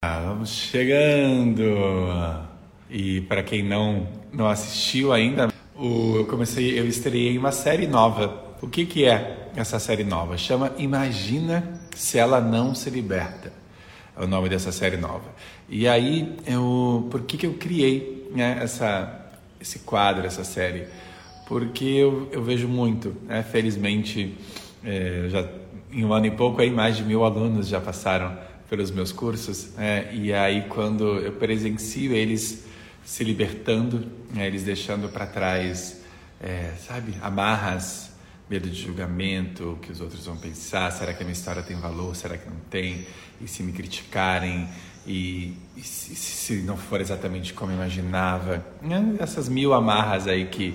Vamos chegando! E para quem não, não assistiu ainda, o, eu comecei, eu estreiei uma série nova. O que, que é essa série nova? Chama Imagina se ela não se liberta. É o nome dessa série nova. E aí, eu, por que, que eu criei né, essa, esse quadro, essa série? Porque eu, eu vejo muito, né? felizmente, é, já em um ano e pouco aí mais de mil alunos já passaram pelos meus cursos é, e aí quando eu presencio eles se libertando, né, eles deixando para trás, é, sabe, amarras, medo de julgamento, o que os outros vão pensar, será que a minha história tem valor, será que não tem, e se me criticarem e, e se, se, não for exatamente como eu imaginava, né, essas mil amarras aí que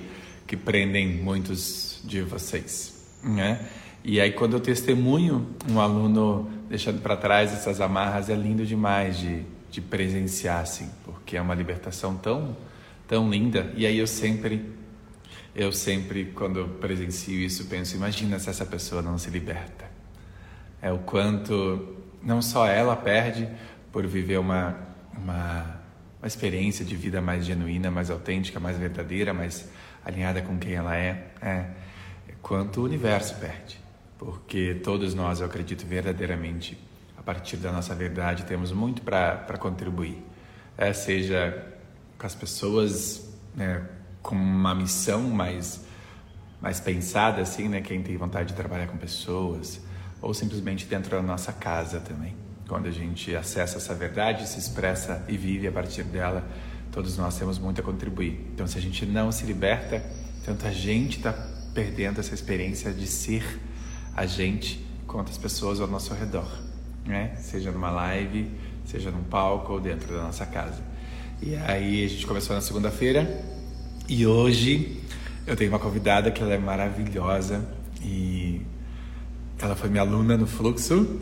que prendem muitos de vocês, né? E aí quando eu testemunho um aluno deixando para trás essas amarras é lindo demais de, de presenciar assim, porque é uma libertação tão tão linda. E aí eu sempre eu sempre quando eu presencio isso penso, imagina se essa pessoa não se liberta. É o quanto não só ela perde por viver uma uma, uma experiência de vida mais genuína, mais autêntica, mais verdadeira, mais alinhada com quem ela é, é quanto o universo perde porque todos nós, eu acredito verdadeiramente, a partir da nossa verdade, temos muito para contribuir. É, seja com as pessoas né, com uma missão mais, mais pensada, assim, né, quem tem vontade de trabalhar com pessoas, ou simplesmente dentro da nossa casa também. Quando a gente acessa essa verdade, se expressa e vive a partir dela, todos nós temos muito a contribuir. Então, se a gente não se liberta, tanto a gente está perdendo essa experiência de ser a gente quanto as pessoas ao nosso redor, né? Seja numa live, seja num palco ou dentro da nossa casa. E aí a gente começou na segunda-feira e hoje eu tenho uma convidada que ela é maravilhosa e ela foi minha aluna no fluxo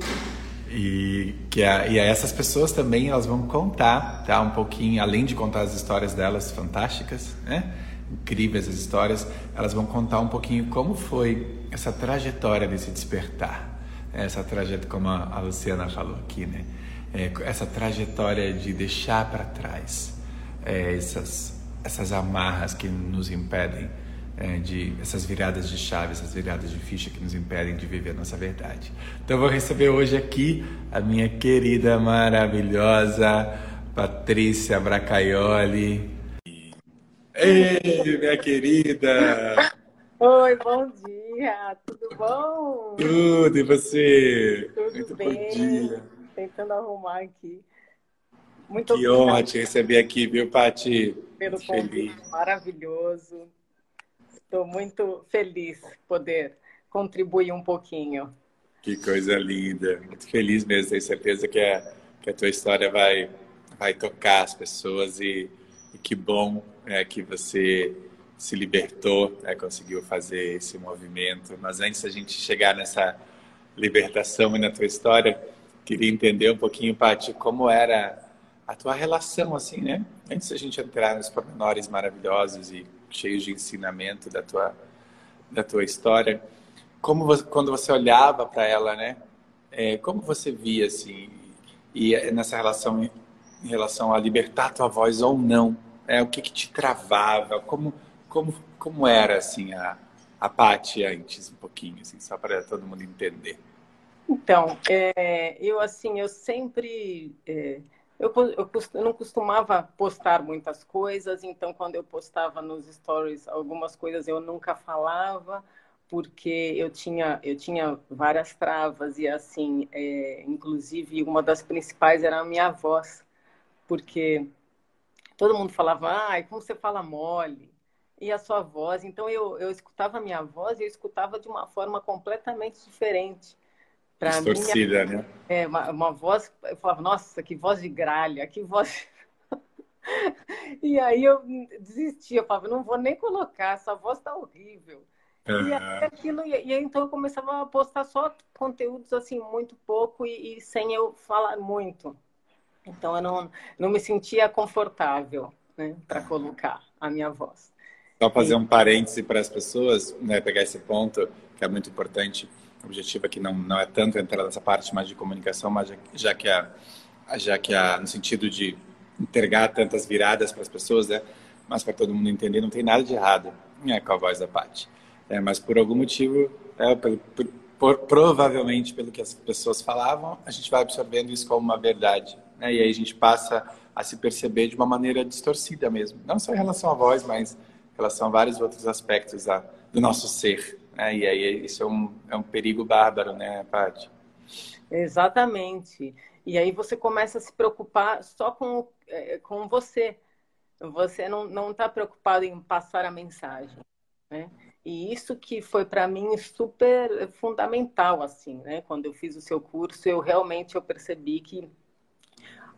e que é, e essas pessoas também elas vão contar, tá, um pouquinho além de contar as histórias delas fantásticas, né? Incríveis as histórias, elas vão contar um pouquinho como foi essa trajetória desse despertar, essa trajetória, como a Luciana falou aqui, né? É, essa trajetória de deixar para trás é, essas, essas amarras que nos impedem é, de essas viradas de chave, essas viradas de ficha que nos impedem de viver a nossa verdade. Então vou receber hoje aqui a minha querida, maravilhosa Patrícia Bracaioli, Ei, minha querida! Oi, bom dia, tudo bom? Tudo, e você? Tudo Muito bem. bom dia. Tentando arrumar aqui. Muito que honra te receber aqui, viu, Pati? Pelo convite maravilhoso. Estou muito feliz poder contribuir um pouquinho. Que coisa linda. Muito feliz mesmo. Tenho certeza que a, que a tua história vai, vai tocar as pessoas e e que bom é, que você se libertou, né, conseguiu fazer esse movimento. Mas antes da gente chegar nessa libertação e na tua história, queria entender um pouquinho, Paty, como era a tua relação, assim, né? Antes da gente entrar nos pormenores maravilhosos e cheios de ensinamento da tua, da tua história, como você, quando você olhava para ela, né? É, como você via, assim, e nessa relação em relação a libertar tua voz ou não? É, o que, que te travava? Como, como, como era assim a, a Paty antes, um pouquinho, assim, só para todo mundo entender? Então, é, eu assim, eu sempre... É, eu, eu, eu, não costumava postar muitas coisas, então quando eu postava nos stories algumas coisas eu nunca falava, porque eu tinha, eu tinha várias travas e assim, é, inclusive uma das principais era a minha voz porque todo mundo falava, ai, como você fala mole, e a sua voz. Então eu, eu escutava a minha voz e eu escutava de uma forma completamente diferente. Para Distorcida, minha, né? É, uma, uma voz, eu falava, nossa, que voz de gralha, que voz. e aí eu desistia, eu falava, não vou nem colocar, essa voz tá horrível. Uhum. E aí aquilo, e, e então eu começava a postar só conteúdos assim, muito pouco e, e sem eu falar muito. Então eu não, não me sentia confortável né, para colocar a minha voz. Só fazer um parêntese para as pessoas, né, pegar esse ponto que é muito importante. O objetivo aqui não, não é tanto entrar nessa parte mais de comunicação, mas já, já que a, já que há, no sentido de entregar tantas viradas para as pessoas, né? Mas para todo mundo entender, não tem nada de errado né, com a voz da Paty. É, mas por algum motivo, é, por, por, provavelmente pelo que as pessoas falavam, a gente vai absorvendo isso como uma verdade. Né? E aí a gente passa a se perceber de uma maneira distorcida mesmo. Não só em relação à voz, mas em relação a vários outros aspectos da, do nosso ser. Né? E aí isso é um, é um perigo bárbaro, né, Paty? Exatamente. E aí você começa a se preocupar só com, é, com você. Você não está preocupado em passar a mensagem. Né? E isso que foi para mim super fundamental, assim, né? Quando eu fiz o seu curso, eu realmente eu percebi que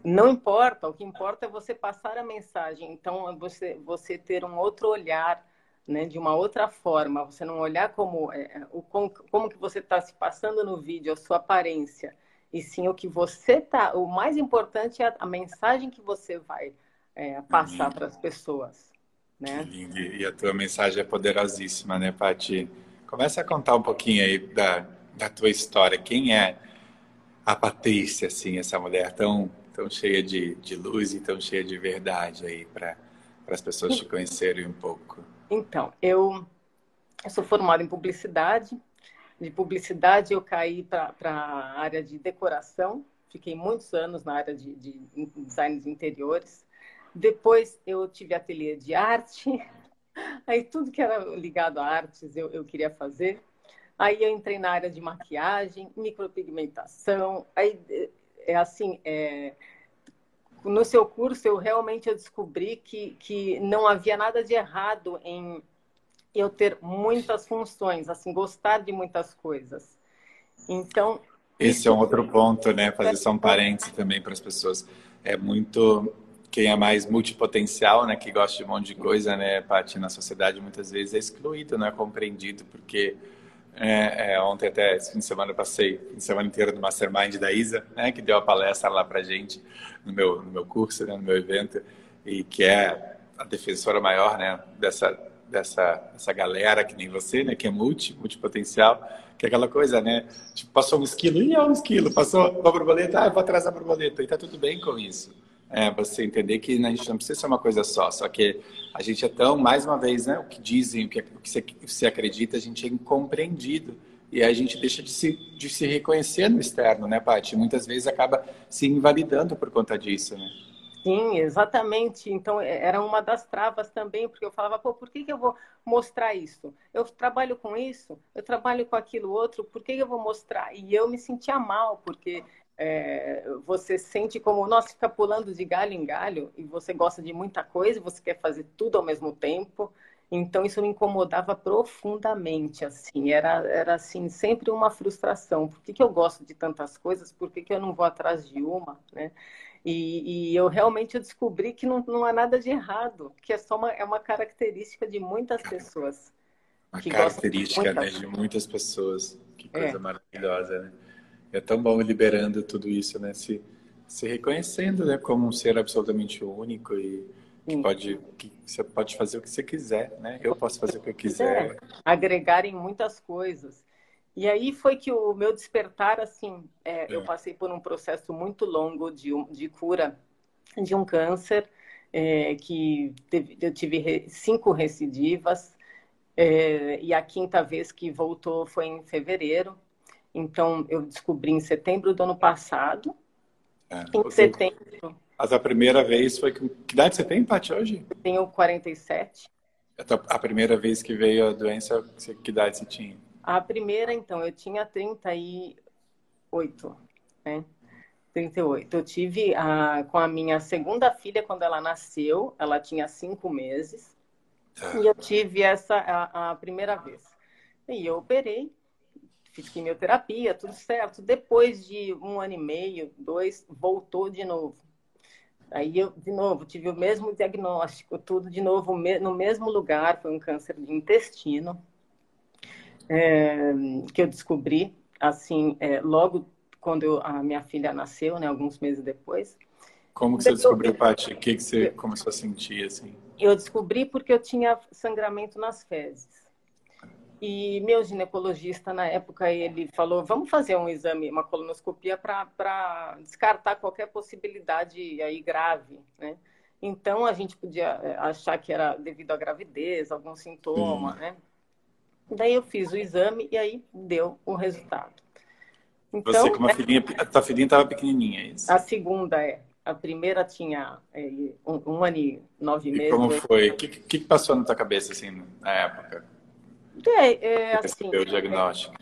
não importa, o que importa é você passar a mensagem. Então, você, você ter um outro olhar, né, de uma outra forma. Você não olhar como, é, o, como, como que você está se passando no vídeo, a sua aparência. E sim o que você tá. O mais importante é a, a mensagem que você vai é, passar para as pessoas. Né? E a tua mensagem é poderosíssima, né, Paty? Começa a contar um pouquinho aí da, da tua história. Quem é a Patrícia, assim, essa mulher tão tão cheia de, de luz e tão cheia de verdade aí para as pessoas te conhecerem um pouco? Então, eu, eu sou formada em publicidade. De publicidade eu caí para a área de decoração. Fiquei muitos anos na área de, de design de interiores. Depois eu tive ateliê de arte. Aí tudo que era ligado a artes eu, eu queria fazer. Aí eu entrei na área de maquiagem, micropigmentação. Aí é assim, é, no seu curso eu realmente descobri que, que não havia nada de errado em eu ter muitas funções, assim, gostar de muitas coisas. Então. Esse é um outro ponto, né? Fazer só um parênteses também para as pessoas. É muito. Quem é mais multipotencial, né? Que gosta de um monte de coisa, né, Paty, na sociedade, muitas vezes é excluído, não é compreendido, porque é, é, ontem até, esse fim de semana, eu passei fim de semana inteiro no Mastermind da Isa, né, que deu a palestra lá pra gente no meu, no meu curso, né, no meu evento, e que é a defensora maior, né, dessa, dessa, dessa galera que nem você, né, que é multi, multipotencial, que é aquela coisa, né, tipo, passou um esquilo, e é um esquilo, passou uma borboleta, ah, vou atrás da borboleta, e tá tudo bem com isso é, você entender que a gente não precisa ser uma coisa só, só que a gente é tão, mais uma vez, né, o que dizem, o que, o que você, acredita, a gente é incompreendido. E a gente deixa de se, de se reconhecer no externo, né, Paty? Muitas vezes acaba se invalidando por conta disso, né? Sim, exatamente. Então, é, era uma das travas também, porque eu falava, pô, por que, que eu vou mostrar isso? Eu trabalho com isso, eu trabalho com aquilo outro, por que, que eu vou mostrar? E eu me sentia mal, porque é, você sente como, nossa, fica pulando de galho em galho e você gosta de muita coisa, você quer fazer tudo ao mesmo tempo. Então isso me incomodava profundamente, assim, era, era assim, sempre uma frustração. Por que, que eu gosto de tantas coisas? Por que, que eu não vou atrás de uma, né? E, e eu realmente descobri que não, não há nada de errado, que é só uma, é uma característica de muitas pessoas. Uma característica de, né, de muitas pessoas. Que coisa é. maravilhosa, né? É tão bom liberando tudo isso, né? Se, se reconhecendo, né? Como um ser absolutamente único e que pode, que você pode fazer o que você quiser, né? Eu posso fazer o que eu quiser. É, agregar em muitas coisas. E aí foi que o meu despertar, assim, é, é. eu passei por um processo muito longo de, de cura de um câncer, é, que teve, eu tive cinco recidivas, é, e a quinta vez que voltou foi em fevereiro. Então, eu descobri em setembro do ano passado. É, em setembro. Mas a primeira vez foi. Que idade você tem, Paty, hoje? Eu tenho 47. A primeira vez que veio a doença, que idade você tinha? A primeira, então, eu tinha 38, né? 38. Eu tive a, com a minha segunda filha, quando ela nasceu, ela tinha cinco meses. Ah. E eu tive essa a, a primeira vez. E eu operei, fiz quimioterapia, tudo certo. Depois de um ano e meio, dois, voltou de novo. Aí eu, de novo, tive o mesmo diagnóstico, tudo de novo no mesmo lugar, foi um câncer de intestino, é, que eu descobri, assim, é, logo quando eu, a minha filha nasceu, né, alguns meses depois. Como que você descobriu, Paty? O que, que você começou a sentir, assim? Eu descobri porque eu tinha sangramento nas fezes. E meu ginecologista, na época, ele falou: vamos fazer um exame, uma colonoscopia, para descartar qualquer possibilidade aí grave, né? Então, a gente podia é, achar que era devido à gravidez, algum sintoma, né? Daí eu fiz o exame e aí deu o resultado. Então, Você com uma é... filhinha, a tua filhinha estava pequenininha, é isso? A segunda é. A primeira tinha é, um, um, ano e nove e meses. como foi? O que, que, passou na tua cabeça, assim, na época? É, é assim... o diagnóstico.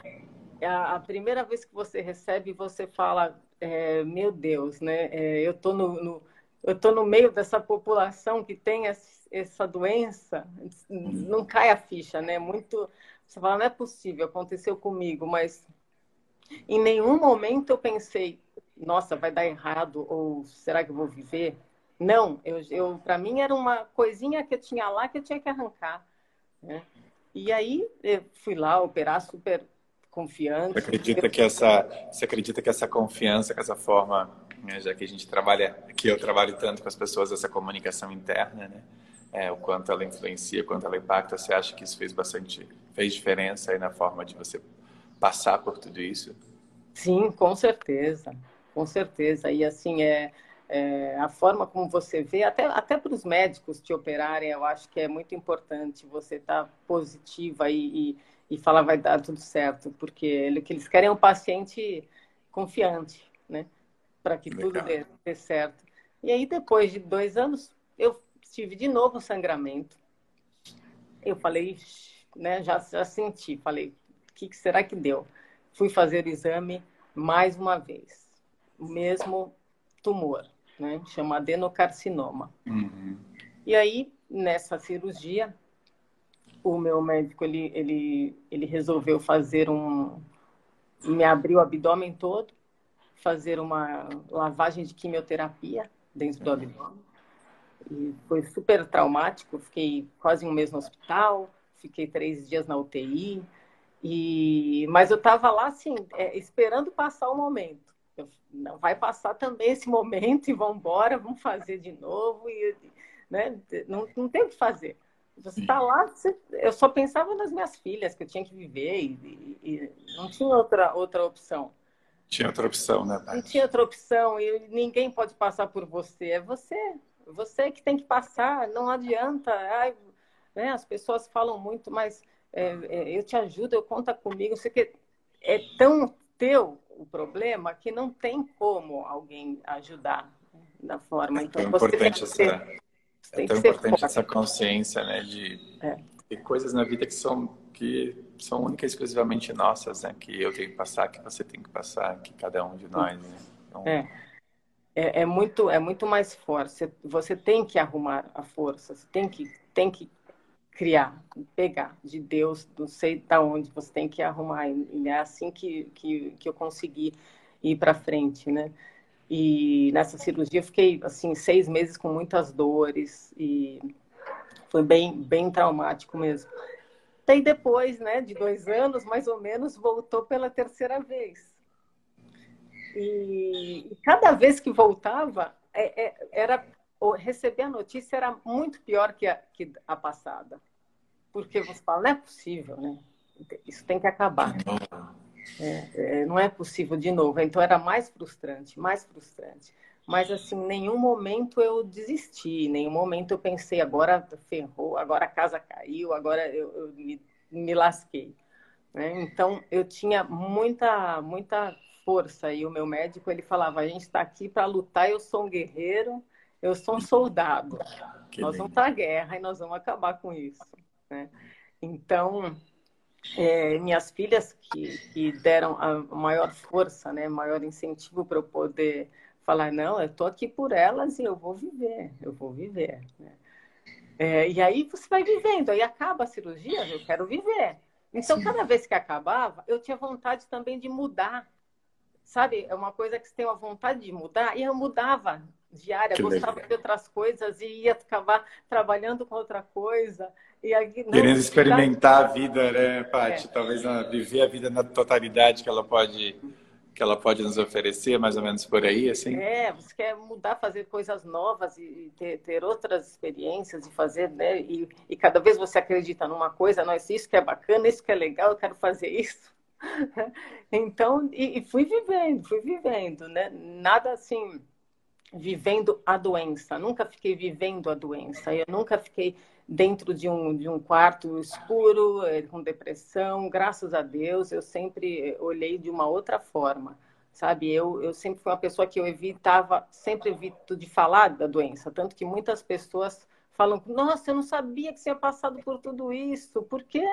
É, a, primeira vez que você recebe, você fala, é, meu Deus, né? É, eu tô no, no, eu tô no meio dessa população que tem essa doença, não cai a ficha, né? Muito... Você fala, não é possível, aconteceu comigo, mas em nenhum momento eu pensei, nossa, vai dar errado ou será que eu vou viver? Não, eu, eu para mim era uma coisinha que eu tinha lá que eu tinha que arrancar. Né? E aí eu fui lá operar super confiante. Você acredita que essa, você acredita que essa confiança, que essa forma, né, já que a gente trabalha, que eu trabalho tanto com as pessoas, essa comunicação interna, né? É, o quanto ela influencia, o quanto ela impacta, você acha que isso fez bastante, fez diferença aí na forma de você passar por tudo isso? Sim, com certeza, com certeza. E assim, é, é a forma como você vê, até, até para os médicos te operarem, eu acho que é muito importante você estar tá positiva e, e, e, falar vai dar tudo certo, porque o que eles querem é um paciente confiante, né? Para que Legal. tudo dê, dê certo. E aí, depois de dois anos, eu tive de novo sangramento. Eu falei, né, já, já senti, falei, que, que será que deu? Fui fazer o exame mais uma vez. O mesmo tumor, né? Chama adenocarcinoma. Uhum. E aí, nessa cirurgia, o meu médico, ele, ele, ele resolveu fazer um... Me abriu o abdômen todo, fazer uma lavagem de quimioterapia dentro do abdômen. E foi super traumático. Fiquei quase um mês no hospital, fiquei três dias na UTI. E, mas eu estava lá, assim, é, esperando passar o momento. Eu, não vai passar também esse momento e vamos embora, vamos fazer de novo. E, né, não, não tem o que fazer. Você está lá, você, eu só pensava nas minhas filhas, que eu tinha que viver e, e, não tinha outra, outra opção. Tinha outra opção, né? Não tinha outra opção e ninguém pode passar por você. É você. Você que tem que passar, não adianta. Ai, né, as pessoas falam muito, mas é, é, eu te ajudo, eu conta comigo. Você que é tão teu o problema que não tem como alguém ajudar né, da forma. Então, é tão importante essa, é tão importante essa consciência, né, de, é. de coisas na vida que são que são únicas e exclusivamente nossas, né? Que eu tenho que passar, que você tem que passar, que cada um de nós. Né? Então... É. É, é, muito é muito mais forte. Você, você tem que arrumar a força. Você tem que tem que criar, pegar de Deus, não sei da onde, você tem que arrumar. E é assim que, que, que eu consegui ir para frente, né? E nessa cirurgia eu fiquei, assim, seis meses com muitas dores e foi bem, bem traumático mesmo. Daí depois, né, de dois anos, mais ou menos, voltou pela terceira vez. E, e cada vez que voltava, é, é, era receber a notícia era muito pior que a, que a passada porque você fala, não é possível, né? Isso tem que acabar. É, é, não é possível de novo. Então era mais frustrante, mais frustrante. Mas assim, em nenhum momento eu desisti, em nenhum momento eu pensei, agora ferrou, agora a casa caiu, agora eu, eu me, me, lasquei. Né? Então eu tinha muita, muita força e o meu médico ele falava, a gente está aqui para lutar, eu sou um guerreiro, eu sou um soldado. Que nós lindo. vamos para a guerra e nós vamos acabar com isso. Né? Então, é, minhas filhas que, que, deram a maior força, né, maior incentivo para eu poder falar, não, eu estou aqui por elas e eu vou viver, eu vou viver. Né? É, e aí você vai vivendo, aí acaba a cirurgia, eu quero viver. Então, Sim. cada vez que acabava, eu tinha vontade também de mudar. Sabe, é uma coisa que você tem uma vontade de mudar, e eu mudava diária, que gostava legal. de outras coisas e ia acabar trabalhando com outra coisa. E aqui, não, Querendo experimentar a vida, né, Paty? É. Talvez viver a vida na totalidade que ela pode que ela pode nos oferecer, mais ou menos por aí, assim? É, você quer mudar, fazer coisas novas e ter, ter outras experiências e fazer, né? E, e, cada vez você acredita numa coisa, não, isso que é bacana, isso que é legal, eu quero fazer isso. então, e, e fui vivendo, fui vivendo, né? Nada assim, vivendo a doença. Nunca fiquei vivendo a doença. Eu nunca fiquei dentro de um, de um quarto escuro, eh, com depressão. Graças a Deus, eu sempre olhei de uma outra forma, sabe? Eu, eu sempre fui uma pessoa que eu evitava, sempre evito de falar da doença, tanto que muitas pessoas falam: Nossa, eu não sabia que você tinha passado por tudo isso, por quê?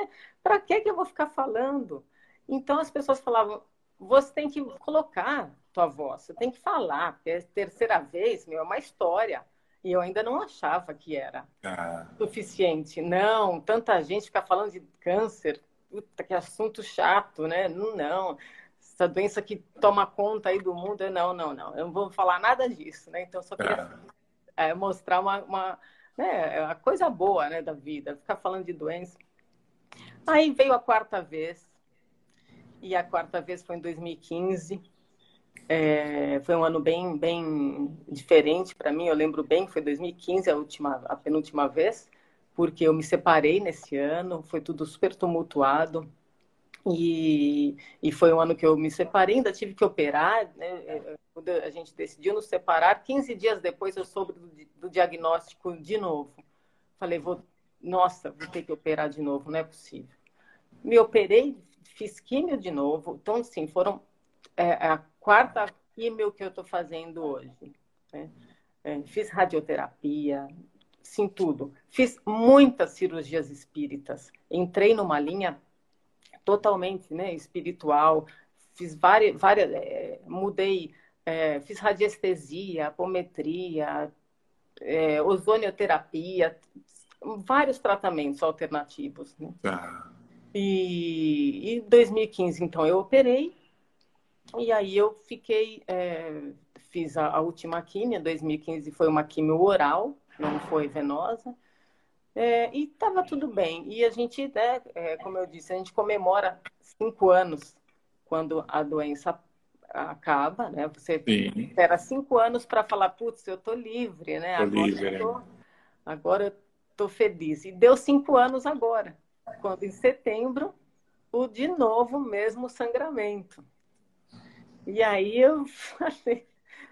Para que eu vou ficar falando? Então as pessoas falavam: Você tem que colocar tua voz, você tem que falar, porque é a terceira vez, meu, é uma história. E eu ainda não achava que era ah. suficiente. Não, tanta gente fica falando de câncer, puta, que assunto chato, né? Não, não. Essa doença que toma conta aí do mundo, não, não, não. Eu não vou falar nada disso, né? Então, só queria ah. é, mostrar uma, uma né, a coisa boa né, da vida, ficar falando de doença. Aí veio a quarta vez, e a quarta vez foi em 2015 é, foi um ano bem, bem diferente para mim. Eu lembro bem que foi 2015 a última, a penúltima vez, porque eu me separei nesse ano. Foi tudo super tumultuado e, e foi um ano que eu me separei. Ainda tive que operar. Né? É, quando a gente decidiu nos separar, 15 dias depois eu soube do, do diagnóstico de novo. Falei, vou, nossa, vou ter que operar de novo. Não é possível. Me operei, fiz químio de novo. Então, assim, foram é, a quarta químio que eu estou fazendo hoje. Né? É, fiz radioterapia, sim, tudo. Fiz muitas cirurgias espíritas. Entrei numa linha totalmente né, espiritual. Fiz várias, várias é, mudei, é, fiz radiestesia, apometria, é, ozonioterapia, vários tratamentos alternativos. Né? Ah. E em 2015, então, eu operei e aí eu fiquei, é, fiz a, a, última químia, 2015 foi uma químio oral, não foi venosa, é, e estava tudo bem. E a gente, né, é, como eu disse, a gente comemora cinco anos quando a doença acaba, né? Você Sim. espera cinco anos para falar, putz, eu tô livre, né? Tô agora, livre, eu tô, agora eu tô feliz. E deu cinco anos agora, quando em setembro, o de novo mesmo sangramento. E aí eu falei,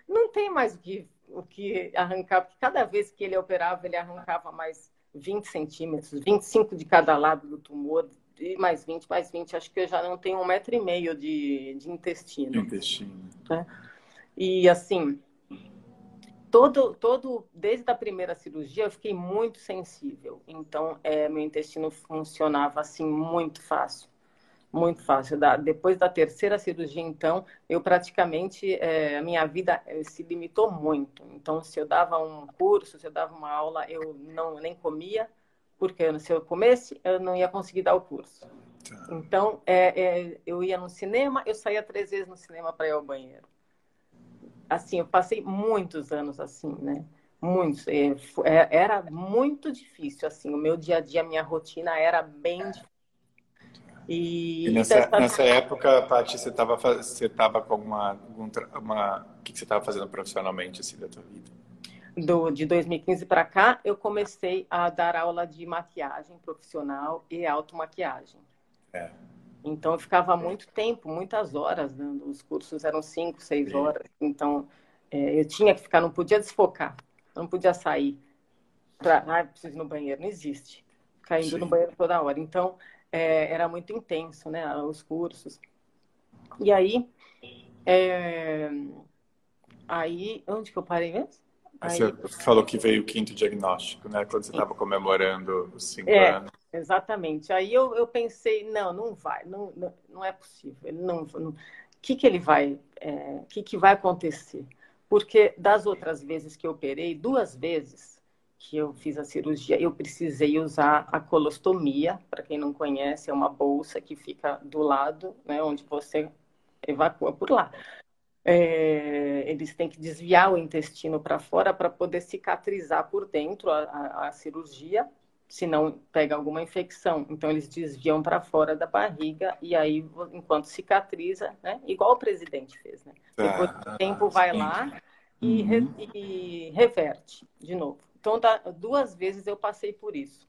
não tem mais o que, o que arrancar, porque cada vez que ele operava, ele arrancava mais 20 centímetros, 25 de cada lado do tumor, e mais 20, mais 20. Acho que eu já não tenho um metro e meio de, de intestino. De intestino. Né? E assim, todo, todo, desde a primeira cirurgia, eu fiquei muito sensível. Então, é, meu intestino funcionava assim muito fácil. Muito fácil. Da, depois da terceira cirurgia, então, eu praticamente, é, a minha vida eh, se limitou muito. Então, se eu dava um curso, se eu dava uma aula, eu não nem comia, porque se eu comesse, eu não ia conseguir dar o curso. Tá. Então, é, é, eu ia no cinema, eu saía três vezes no cinema para ir ao banheiro. Assim, eu passei muitos anos assim, né? Muitos. É, é, era muito difícil, assim. O meu dia a dia, a minha rotina era bem difícil e, e nessa, nessa época, Paty, você estava você tava com alguma, algum, uma, o que você estava fazendo profissionalmente assim da tua vida? Do, de 2015 para cá, eu comecei a dar aula de maquiagem profissional e automaquiagem. É. Então, eu ficava muito tempo, muitas horas, né? os cursos eram cinco, seis Sim. horas. Então, é, eu tinha que ficar, não podia desfocar, não podia sair para, ah, preciso ir no banheiro, não existe. Caindo Sim. no banheiro toda hora. Então, é, era muito intenso, né? Os cursos. E aí, é, aí, onde que eu parei mesmo? Aí, você falou que veio o quinto diagnóstico, né? Quando você estava comemorando os cinco é, anos. Exatamente. Aí eu, eu pensei, não, não vai, não, não, não é possível. Ele não, o que que ele vai, é, que que vai acontecer? Porque das outras vezes que eu operei, duas vezes que eu fiz a cirurgia, eu precisei usar a colostomia. Para quem não conhece, é uma bolsa que fica do lado, né, onde você evacua por lá. É, eles têm que desviar o intestino para fora para poder cicatrizar por dentro a, a, a, cirurgia se não pega alguma infecção. Então, eles desviam para fora da barriga e aí, enquanto cicatriza, né? Igual o presidente fez, né? Depois do tempo vai lá e, uhum. re, e reverte de novo. Então, duas vezes eu passei por isso.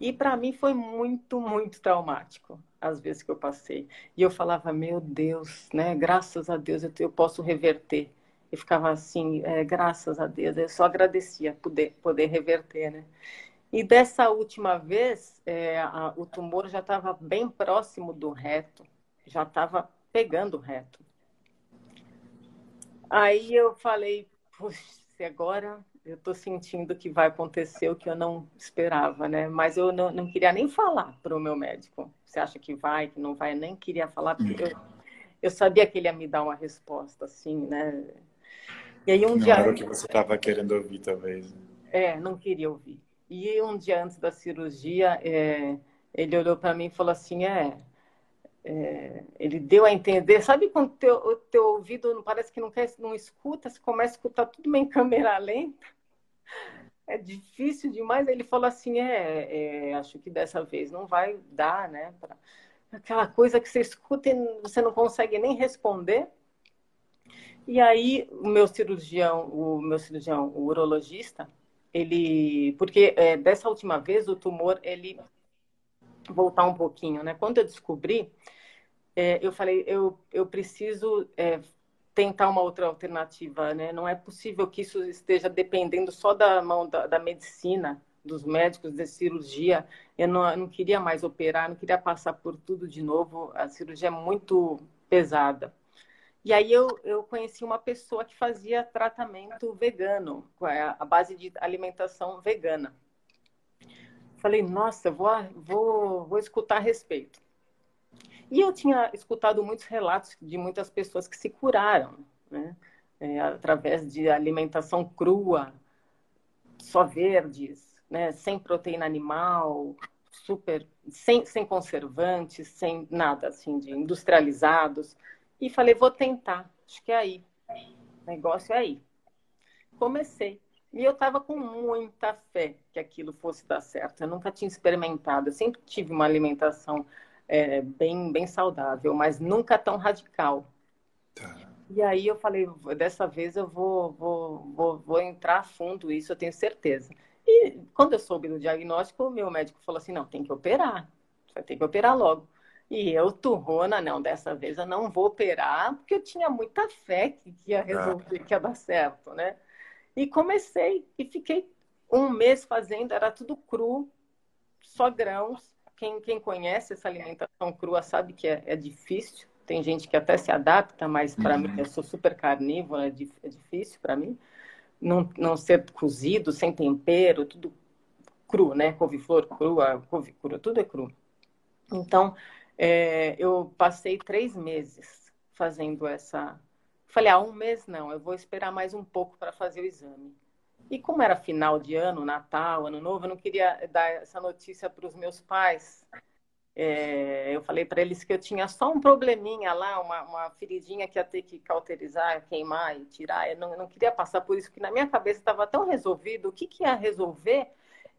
E para mim foi muito, muito traumático as vezes que eu passei. E eu falava, meu Deus, né? Graças a Deus eu, eu posso reverter. E ficava assim, é, graças a Deus, eu só agradecia poder, poder reverter, né? E dessa última vez, é, a, o tumor já estava bem próximo do reto, já estava pegando o reto. Aí eu falei, puxa, agora eu estou sentindo que vai acontecer o que eu não esperava, né? Mas eu não, não queria nem falar para o meu médico. Você acha que vai, que não vai? Eu nem queria falar, porque eu, eu sabia que ele ia me dar uma resposta, assim, né? E aí um não dia... era o que você estava querendo ouvir, talvez. É, não queria ouvir. E um dia antes da cirurgia, é, ele olhou para mim e falou assim: é, é, ele deu a entender, sabe quando teu, o teu ouvido parece que não quer, não escuta, você começa a escutar tudo meio em câmera lenta? É difícil demais. Ele falou assim: é, é acho que dessa vez não vai dar, né? Pra... Aquela coisa que você escuta e você não consegue nem responder. E aí, o meu cirurgião, o meu cirurgião, o urologista, ele, porque é, dessa última vez o tumor ele voltar um pouquinho, né? Quando eu descobri, é, eu falei, eu, eu preciso é, tentar uma outra alternativa, né? Não é possível que isso esteja dependendo só da mão da, da medicina, dos médicos, da cirurgia. Eu não, eu não queria mais operar, não queria passar por tudo de novo. A cirurgia é muito pesada. E aí eu, eu conheci uma pessoa que fazia tratamento vegano, a base de alimentação vegana. Falei, nossa, vou, vou, vou escutar a respeito. E eu tinha escutado muitos relatos de muitas pessoas que se curaram, né? É, através de alimentação crua, só verdes, né? sem proteína animal, super, sem, sem conservantes, sem nada assim de industrializados. E falei, vou tentar, acho que é aí. O negócio é aí. Comecei. E eu estava com muita fé que aquilo fosse dar certo. Eu nunca tinha experimentado. Eu sempre tive uma alimentação é, bem, bem saudável, mas nunca tão radical. Tá. E aí eu falei, dessa vez eu vou, vou, vou, vou entrar a fundo isso, eu tenho certeza. E quando eu soube do diagnóstico, o meu médico falou assim, não, tem que operar. Vai ter que operar logo. E eu, turrona, não, dessa vez eu não vou operar, porque eu tinha muita fé que ia resolver, que ia dar certo, né? E comecei, e fiquei um mês fazendo, era tudo cru, só grãos. Quem, quem conhece essa alimentação crua sabe que é, é difícil. Tem gente que até se adapta, mas para uhum. mim, eu sou super carnívora, é, é difícil para mim. Não, não ser cozido, sem tempero, tudo cru, né? Couve-flor crua, couve crua, tudo é cru. Então, é, eu passei três meses fazendo essa. Falei, ah, um mês não, eu vou esperar mais um pouco para fazer o exame. E como era final de ano, Natal, Ano Novo, eu não queria dar essa notícia para os meus pais. É, eu falei para eles que eu tinha só um probleminha lá, uma, uma feridinha que ia ter que cauterizar, queimar e tirar. Eu não, eu não queria passar por isso, porque na minha cabeça estava tão resolvido. O que, que ia resolver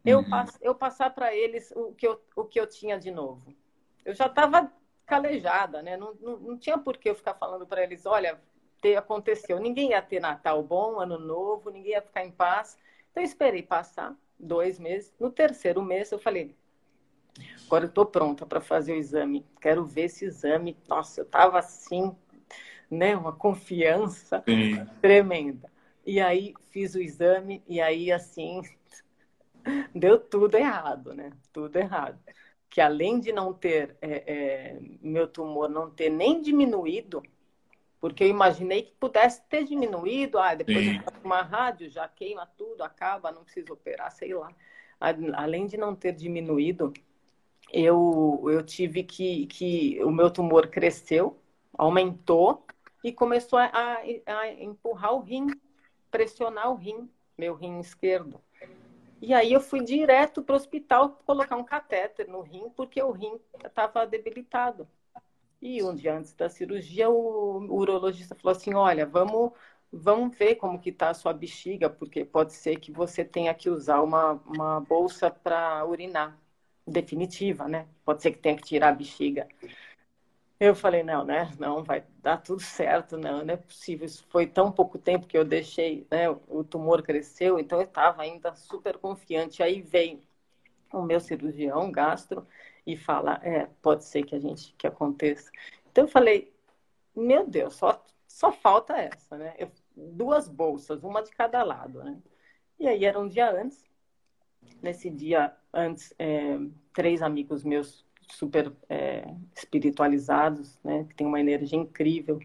eu, uhum. pass, eu passar para eles o que, eu, o que eu tinha de novo? eu já estava calejada, né? Não, não, não, tinha por que eu ficar falando para eles, olha, ter, aconteceu. Ninguém ia ter Natal bom, Ano Novo, ninguém ia ficar em paz. Então, eu esperei passar dois meses. No terceiro mês, eu falei, agora eu estou pronta para fazer o exame. Quero ver esse exame. Nossa, eu estava assim, né? Uma confiança Sim. tremenda. E aí, fiz o exame e aí, assim, deu tudo errado, né? Tudo errado que além de não ter é, é, meu tumor não ter nem diminuído, porque eu imaginei que pudesse ter diminuído, ah, depois de uma rádio já queima tudo, acaba, não precisa operar, sei lá. Além de não ter diminuído, eu, eu tive que, que o meu tumor cresceu, aumentou e começou a, a empurrar o rim, pressionar o rim, meu rim esquerdo. E aí eu fui direto para o hospital colocar um catéter no rim, porque o rim estava debilitado. E um dia antes da cirurgia, o, urologista falou assim: olha, vamos, vamos ver como que está a sua bexiga, porque pode ser que você tenha que usar uma, uma bolsa para urinar, definitiva, né? Pode ser que tenha que tirar a bexiga. Eu falei, não, né? Não, vai dar tudo certo, não, não é possível. Isso foi tão pouco tempo que eu deixei, né? O tumor cresceu, então eu estava ainda super confiante. Aí veio o meu cirurgião gastro e fala, é, pode ser que a gente que aconteça. Então eu falei, meu Deus, só só falta essa, né? Eu, duas bolsas, uma de cada lado, né? E aí era um dia antes. Nesse dia antes, é, três amigos meus super é, espiritualizados, né? Que tem uma energia incrível.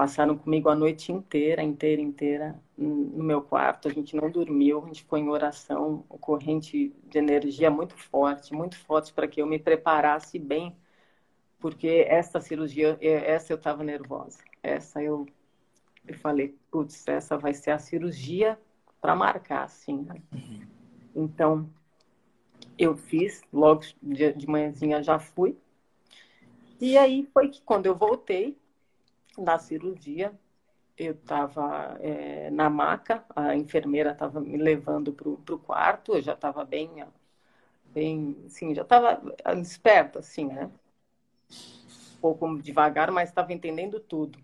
Passaram comigo a noite inteira, inteira, inteira no meu quarto. A gente não dormiu, a gente foi em oração, corrente de energia muito forte, muito forte para que eu me preparasse bem, porque essa cirurgia, é, essa eu estava nervosa. Essa eu, eu falei, putz, essa vai ser a cirurgia para marcar, assim. Né? Uhum. Então, eu fiz, logo de, de manhãzinha já fui. E aí foi que quando eu voltei da cirurgia, eu estava é, na maca, a enfermeira estava me levando para o quarto, eu já estava bem, bem, assim, já estava esperta, assim, né? Um pouco devagar, mas estava entendendo tudo.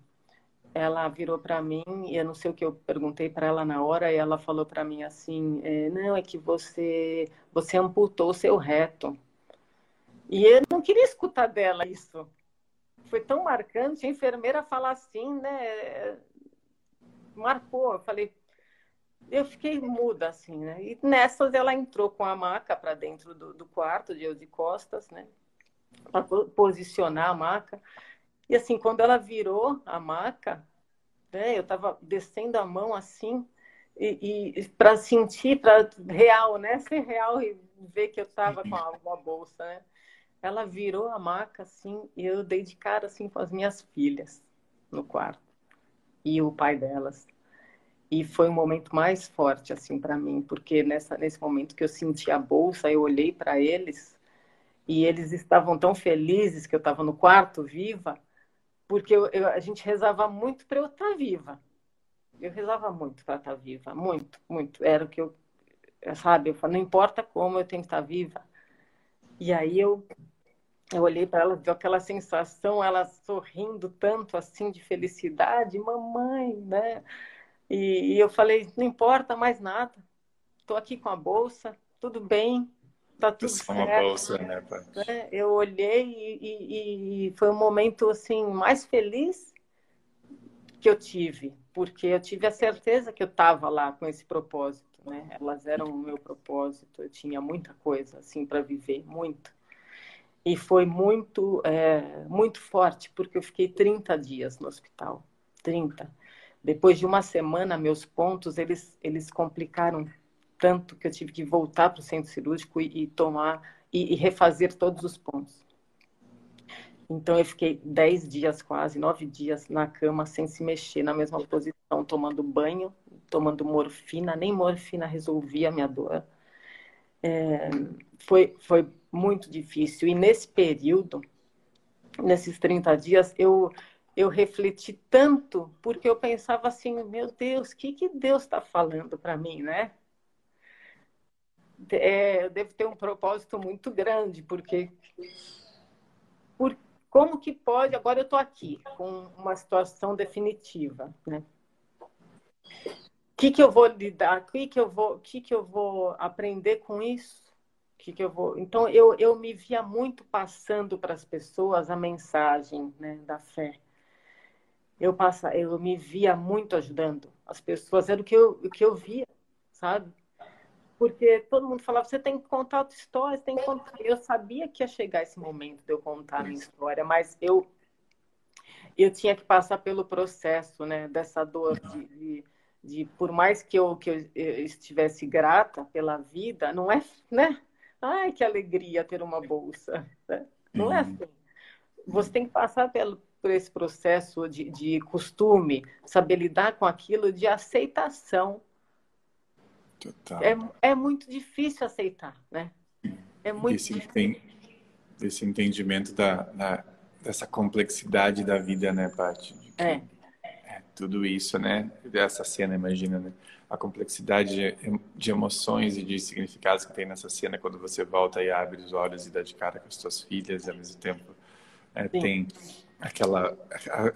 Ela virou para mim e eu não sei o que eu perguntei para ela na hora e ela falou para mim assim é, não é que você você amputou o seu reto. E eu não queria escutar dela isso foi tão marcante a enfermeira falar assim né marcou eu falei eu fiquei muda assim né e nessas ela entrou com a maca para dentro do, do quarto de eu de costas né para posicionar a maca e assim, quando ela virou a maca, né, eu estava descendo a mão assim, e, e para sentir, para real, né? Ser real e ver que eu estava com a, bolsa, né? Ela virou a maca assim, e eu dei de cara assim com as minhas filhas no quarto e o pai delas. E foi o momento mais forte assim para mim, porque nessa nesse momento que eu senti a bolsa, eu olhei para eles e eles estavam tão felizes que eu estava no quarto viva porque eu, eu, a gente rezava muito para eu estar tá viva. Eu rezava muito para estar tá viva, muito, muito. Era o que eu, sabe, eu falei, não importa como, eu tenho que estar tá viva. E aí eu, eu olhei para ela, deu aquela sensação, ela sorrindo tanto assim de felicidade, mamãe, né? E, e eu falei, não importa mais nada, estou aqui com a bolsa, tudo bem, tá tudo Só certo. uma bolsa, né, pai? Né? Eu olhei e, e, e, foi um momento assim mais feliz que eu tive, porque eu tive a certeza que eu estava lá com esse propósito, né? Elas eram o meu propósito. Eu tinha muita coisa assim para viver, muito. E foi muito, é, muito forte, porque eu fiquei 30 dias no hospital. 30. Depois de uma semana, meus pontos, eles, eles complicaram tanto que eu tive que voltar para o centro cirúrgico e, e tomar e, e, refazer todos os pontos. Então eu fiquei dez dias quase, nove dias na cama sem se mexer na mesma posição, tomando banho, tomando morfina, nem morfina resolvia a minha dor. É, foi, foi muito difícil. E nesse período, nesses 30 dias, eu, eu refleti tanto, porque eu pensava assim, meu Deus, o que, que Deus está falando para mim, né? é, eu devo ter um propósito muito grande, porque por, como que pode? Agora eu estou aqui com uma situação definitiva, né? O que, que eu vou lidar? O que, que eu vou? que, que eu vou aprender com isso? Que que eu vou? Então eu, eu me via muito passando para as pessoas a mensagem né, da fé. Eu passa, eu me via muito ajudando as pessoas. Era o que eu, o que eu via, sabe? porque todo mundo falava, você tem que contar a tua história, você tem que contar. Eu sabia que ia chegar esse momento de eu contar a minha história, mas eu eu tinha que passar pelo processo, né, dessa dor de, de, de por mais que eu, que eu estivesse grata pela vida, não é, né? Ai, que alegria ter uma bolsa. Né? Não é uhum. assim. Você tem que passar pelo, por esse processo de, de costume, saber lidar com aquilo, de aceitação Total. É, é muito difícil aceitar, né? É muito esse, difícil. esse entendimento da, da, dessa complexidade da vida, né, Paty? É. é. tudo isso, né? Dessa cena, imagina, né? A complexidade de emoções e de significados que tem nessa cena quando você volta e abre os olhos e dá de cara com as suas filhas e ao mesmo tempo é, tem aquela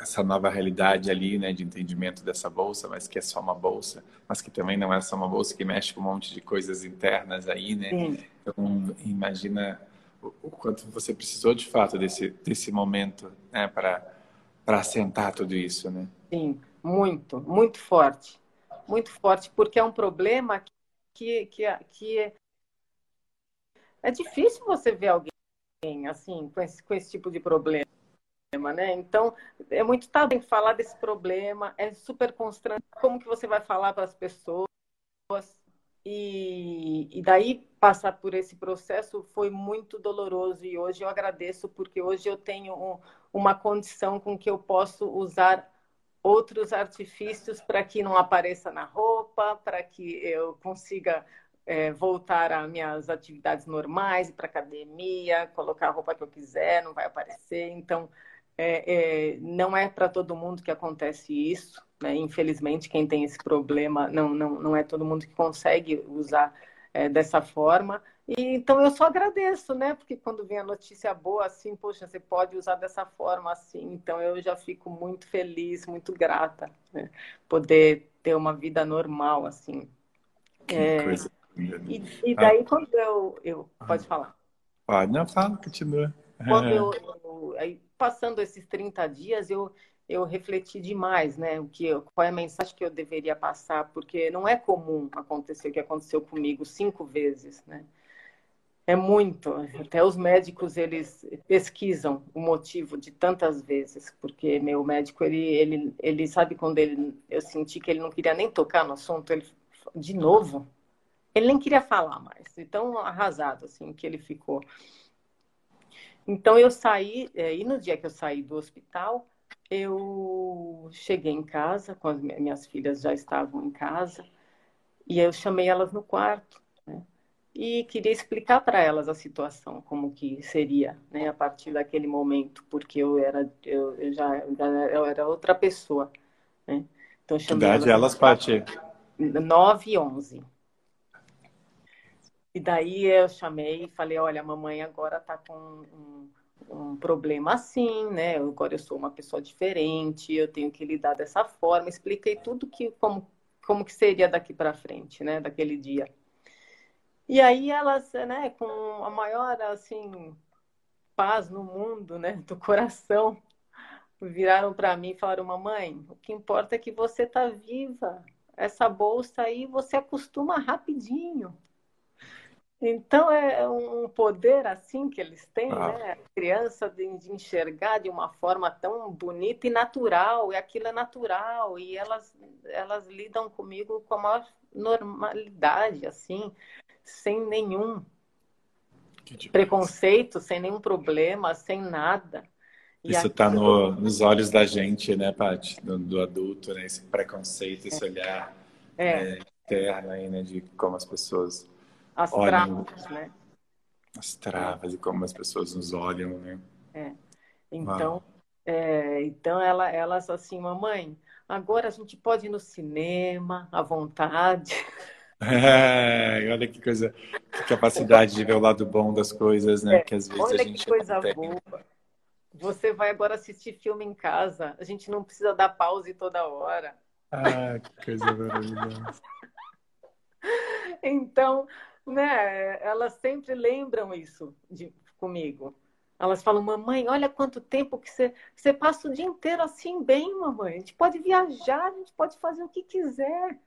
essa nova realidade ali, né, de entendimento dessa bolsa, mas que é só uma bolsa, mas que também não é só uma bolsa que mexe com um monte de coisas internas aí, né? Sim. Então imagina o, o quanto você precisou de fato desse desse momento, né, para para assentar tudo isso, né? Sim, muito, muito forte. Muito forte, porque é um problema que, que, que é, é difícil você ver alguém assim, com esse, com esse tipo de problema. Né? Então, é muito tarde em falar desse problema, é super constrangedor. Como que você vai falar para as pessoas? E, e daí passar por esse processo foi muito doloroso e hoje eu agradeço porque hoje eu tenho um, uma condição com que eu posso usar outros artifícios para que não apareça na roupa, para que eu consiga é, voltar às minhas atividades normais, para academia, colocar a roupa que eu quiser, não vai aparecer. Então, é, é, não é para todo mundo que acontece isso. Né? Infelizmente, quem tem esse problema não, não, não é todo mundo que consegue usar é, dessa forma. E, então eu só agradeço, né? Porque quando vem a notícia boa, assim, poxa, você pode usar dessa forma, assim. Então eu já fico muito feliz, muito grata, né? poder ter uma vida normal, assim. Que é... coisa. E, e, daí ah. quando eu, eu pode falar? Pode, não fala, continua. Quando eu, eu aí, passando esses 30 dias, eu eu refleti demais, né? O que, qual é a mensagem que eu deveria passar, porque não é comum acontecer o que aconteceu comigo cinco vezes, né? É muito. Até os médicos eles pesquisam o motivo de tantas vezes, porque meu médico ele ele ele sabe quando ele eu senti que ele não queria nem tocar no assunto, ele de novo, ele nem queria falar mais. Então arrasado assim que ele ficou. Então eu saí é, e no dia que eu saí do hospital eu cheguei em casa, quando minhas filhas já estavam em casa, e eu chamei elas no quarto, né? E queria explicar para elas a situação, como que seria, né, a partir daquele momento, porque eu era, eu, eu já, eu era outra pessoa, né? Então, eu chamei que idade elas, Paty? 9 e 11. E daí eu chamei e falei, olha, a mamãe agora está com um, um problema assim, né? Agora eu sou uma pessoa diferente, eu tenho que lidar dessa forma. Expliquei tudo que como como que seria daqui para frente, né? Daquele dia. E aí elas, né? Com a maior assim paz no mundo, né? Do coração, viraram para mim e falaram: mamãe, o que importa é que você tá viva. Essa bolsa aí você acostuma rapidinho. Então é um poder assim que eles têm, ah. né? A criança de, de, enxergar de uma forma tão bonita e natural, e aquilo é natural, e elas, elas lidam comigo com a maior normalidade, assim, sem nenhum preconceito, sem nenhum problema, sem nada. E Isso está no, nos olhos da gente, né, Paty? Do, do, adulto, né? Esse preconceito, esse olhar é. É, interno aí, né? De como as pessoas as olham, travas, né? As travas e como as pessoas nos olham, né? É. Então, é, então ela, elas assim, mamãe, agora a gente pode ir no cinema à vontade. É, olha que coisa, que capacidade de ver o lado bom das coisas, né? É, que às vezes olha a gente que coisa boa. Você vai agora assistir filme em casa. A gente não precisa dar pause toda hora. Ah, que coisa maravilhosa. então, né? Elas sempre lembram isso de, comigo. Elas falam, mamãe, olha quanto tempo que você, você passa o dia inteiro assim bem, mamãe. A gente pode viajar, a gente pode fazer o que quiser.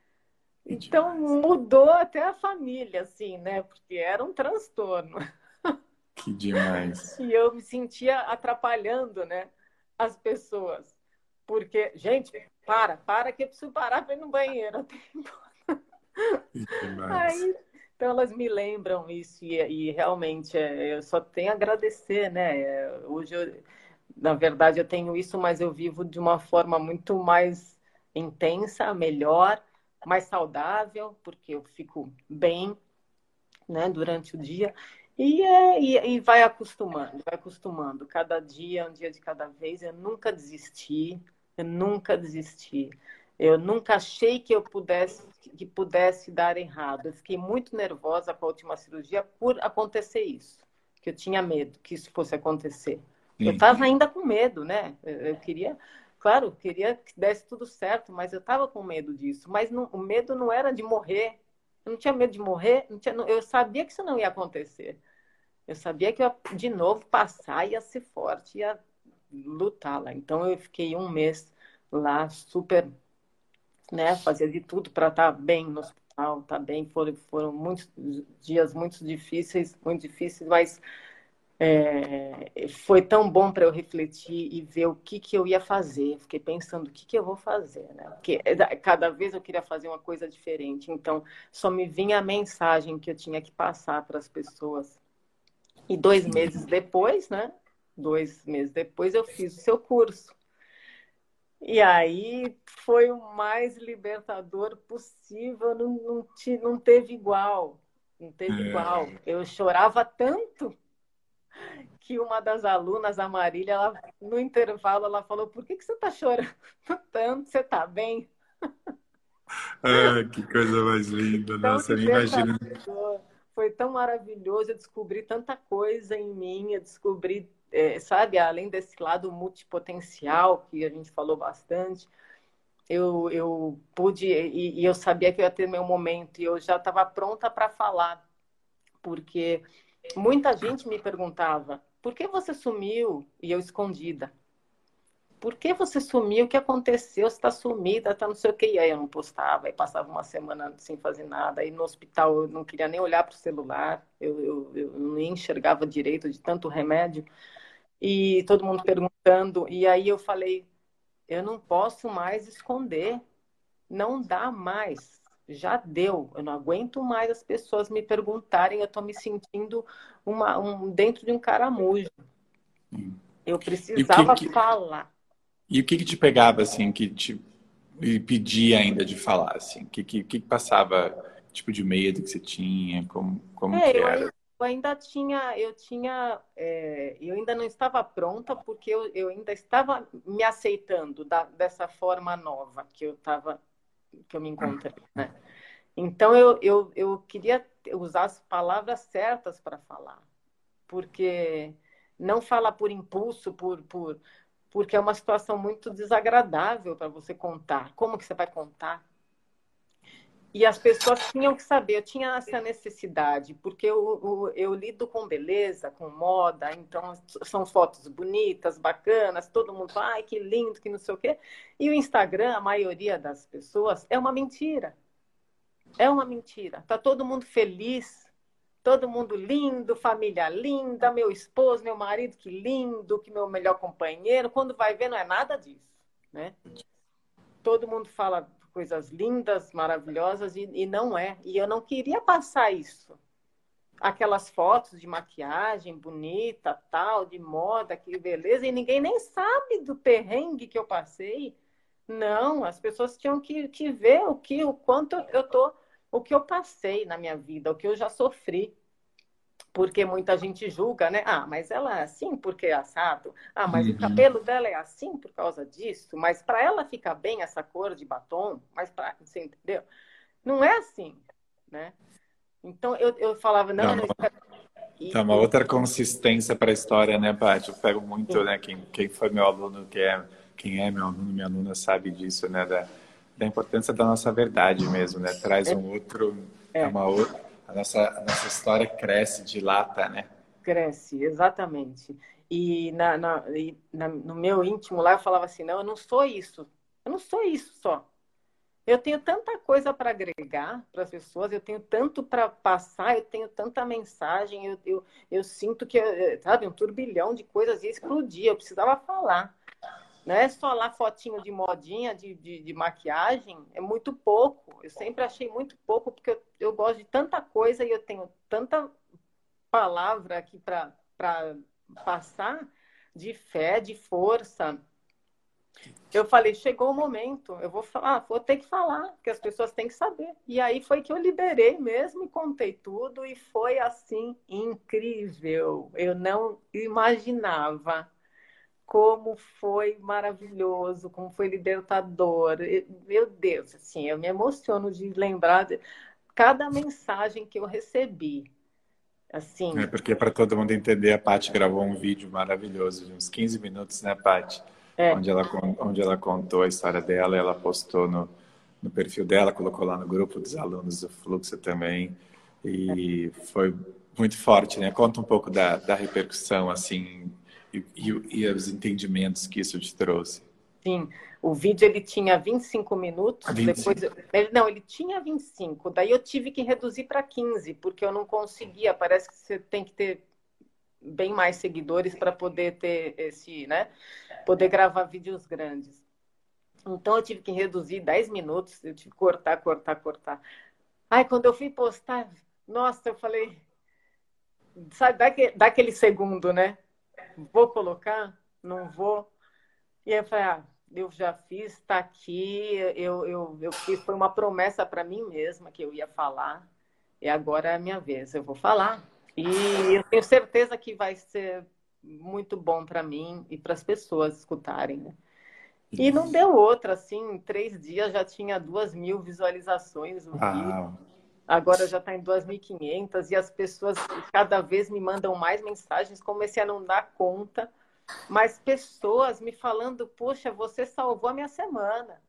Que então demais. mudou até a família, assim, né? Porque era um transtorno. Que demais. e eu me sentia atrapalhando, né? As pessoas. Porque, gente, para, para que eu preciso parar para ir no banheiro. Que demais. Aí então elas me lembram isso e, e realmente é, eu só tenho a agradecer, né? É, hoje, eu, na verdade, eu tenho isso, mas eu vivo de uma forma muito mais intensa, melhor, mais saudável, porque eu fico bem, né? Durante o dia e, é, e, e vai acostumando, vai acostumando. Cada dia, um dia de cada vez. Eu nunca desisti, Eu nunca desisti. Eu nunca achei que eu pudesse que pudesse dar errado. Eu fiquei muito nervosa com a última cirurgia por acontecer isso, que eu tinha medo que isso fosse acontecer. Sim. Eu estava ainda com medo, né? Eu queria, claro, queria que desse tudo certo, mas eu estava com medo disso. Mas não, o medo não era de morrer. Eu não tinha medo de morrer. Tinha, eu sabia que isso não ia acontecer. Eu sabia que eu, de novo, passar ia ser forte, ia lutar lá. Então eu fiquei um mês lá super, né? Fazia de tudo para estar tá bem no hospital, tá bem. Foram, foram muitos dias muito difíceis, muito difíceis, mas é, foi tão bom para eu refletir e ver o que, que eu ia fazer. Fiquei pensando o que, que eu vou fazer, né? Porque é, cada vez eu queria fazer uma coisa diferente. Então, só me vinha a mensagem que eu tinha que passar para as pessoas. E dois meses depois, né? Dois meses depois, eu fiz o seu curso. E aí foi o mais libertador possível, não, não, te, não teve igual. Não teve é. igual. Eu chorava tanto que uma das alunas, a Marília, ela, no intervalo, ela falou: Por que, que você está chorando tanto? Você está bem? Ah, que coisa mais linda, nossa, eu imagino. Foi tão maravilhoso, eu descobri tanta coisa em mim, eu descobri, é, sabe, além desse lado multipotencial que a gente falou bastante, eu, eu pude, e, e eu sabia que eu ia ter meu momento, e eu já estava pronta para falar, porque muita gente me perguntava: por que você sumiu? E eu escondida. Por que você sumiu? O que aconteceu? Você está sumida, tá não sei o que. E aí eu não postava, aí passava uma semana sem fazer nada. Aí no hospital eu não queria nem olhar para o celular, eu, eu, eu nem enxergava direito de tanto remédio. E todo mundo perguntando. E aí eu falei: eu não posso mais esconder, não dá mais já deu. Eu não aguento mais as pessoas me perguntarem, eu estou me sentindo uma, um, dentro de um caramujo. Eu precisava que falar. E o que, que te pegava, assim, que te pedia ainda de falar, assim? O que, que, que passava, tipo de medo que você tinha? Como, como é, que era? Eu ainda tinha, eu tinha, é, eu ainda não estava pronta porque eu, eu ainda estava me aceitando da, dessa forma nova que eu estava que eu me encontrei, né? Então eu, eu, eu queria usar as palavras certas para falar, porque não falar por impulso, por, por porque é uma situação muito desagradável para você contar. Como que você vai contar? E as pessoas tinham que saber, eu tinha essa necessidade, porque eu, eu, eu, lido com beleza, com moda, então são fotos bonitas, bacanas, todo mundo ai, que lindo, que não sei o quê. E o Instagram, a maioria das pessoas, é uma mentira. É uma mentira. Tá todo mundo feliz, todo mundo lindo, família linda, meu esposo, meu marido, que lindo, que meu melhor companheiro. Quando vai ver, não é nada disso, né? Todo mundo fala coisas lindas, maravilhosas, e, e não é. E eu não queria passar isso. Aquelas fotos de maquiagem bonita, tal, de moda, que beleza, e ninguém nem sabe do perrengue que eu passei. Não, as pessoas tinham que, que ver o que, o quanto eu tô, o que eu passei na minha vida, o que eu já sofri porque muita gente julga, né? Ah, mas ela é assim porque é assado. Ah, mas uhum. o cabelo dela é assim por causa disso. Mas para ela ficar bem essa cor de batom, mas para você entendeu? Não é assim, né? Então eu, eu falava não, não, não e... Tá uma outra consistência para a história, né, Paty? Eu pego muito, Sim. né? Quem, quem foi meu aluno, que é, quem é meu aluno, minha aluna sabe disso, né? Da, da importância da nossa verdade mesmo, né? Traz é. um outro, é. é uma outra nossa, a nossa história cresce, dilata, né? Cresce, exatamente. E, na, na, e na, no meu íntimo lá eu falava assim, não, eu não sou isso. Eu não sou isso só. Eu tenho tanta coisa para agregar para as pessoas, eu tenho tanto para passar, eu tenho tanta mensagem, eu, eu, eu sinto que, sabe, um turbilhão de coisas ia explodir, eu precisava falar. Não é só lá fotinho de modinha, de, de, de, maquiagem, é muito pouco. Eu sempre achei muito pouco, porque eu, eu gosto de tanta coisa e eu tenho tanta palavra aqui para passar de fé, de força. Eu falei, chegou o momento, eu vou falar, vou ter que falar, porque as pessoas têm que saber. E aí foi que eu liberei mesmo e contei tudo, e foi assim incrível. Eu não imaginava como foi maravilhoso, como foi libertador. Meu Deus, assim, eu me emociono de lembrar de cada mensagem que eu recebi. Assim. É porque para todo mundo entender, a Paty gravou um vídeo maravilhoso de uns 15 minutos, né, Paty? É. Onde, ela, onde ela contou a história dela, ela postou no, no perfil dela, colocou lá no grupo dos alunos do Fluxo também. E é. foi muito forte, né? Conta um pouco da, da repercussão, assim, e, e, e, os entendimentos que isso te trouxe. Sim, o vídeo ele tinha 25 minutos, 25. depois ele, não, ele tinha 25, daí eu tive que reduzir para 15, porque eu não conseguia, parece que você tem que ter bem mais seguidores para poder ter esse, né, poder gravar vídeos grandes. Então eu tive que reduzir 10 minutos, eu tive que cortar, cortar, cortar. Ai, quando eu fui postar, nossa, eu falei, sabe, dá aquele segundo, né? Vou colocar? Não vou? E aí eu falei, ah, eu já fiz, está aqui, eu, eu, eu fiz, foi uma promessa para mim mesma que eu ia falar, e agora é a minha vez, eu vou falar. E eu tenho certeza que vai ser muito bom para mim e para as pessoas escutarem, né? E não deu outra, assim, em três dias já tinha duas mil visualizações no vídeo. Agora já está em 2.500 e as pessoas cada vez me mandam mais mensagens. Comecei a não dar conta, mas pessoas me falando: Poxa, você salvou a minha semana.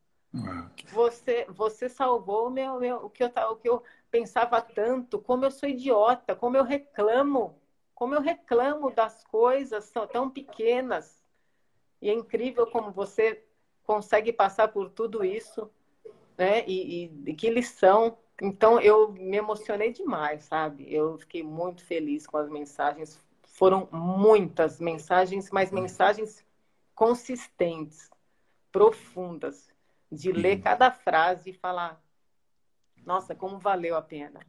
Você, você salvou o meu, meu, o, que eu, o que eu pensava tanto. Como eu sou idiota, como eu reclamo, como eu reclamo das coisas tão pequenas. E é incrível como você consegue passar por tudo isso, né? E, e, e que lição então eu me emocionei demais, sabe? Eu fiquei muito feliz com as mensagens. Foram muitas mensagens, mas uhum. mensagens consistentes, profundas, de ler cada frase e falar: nossa, como valeu a pena.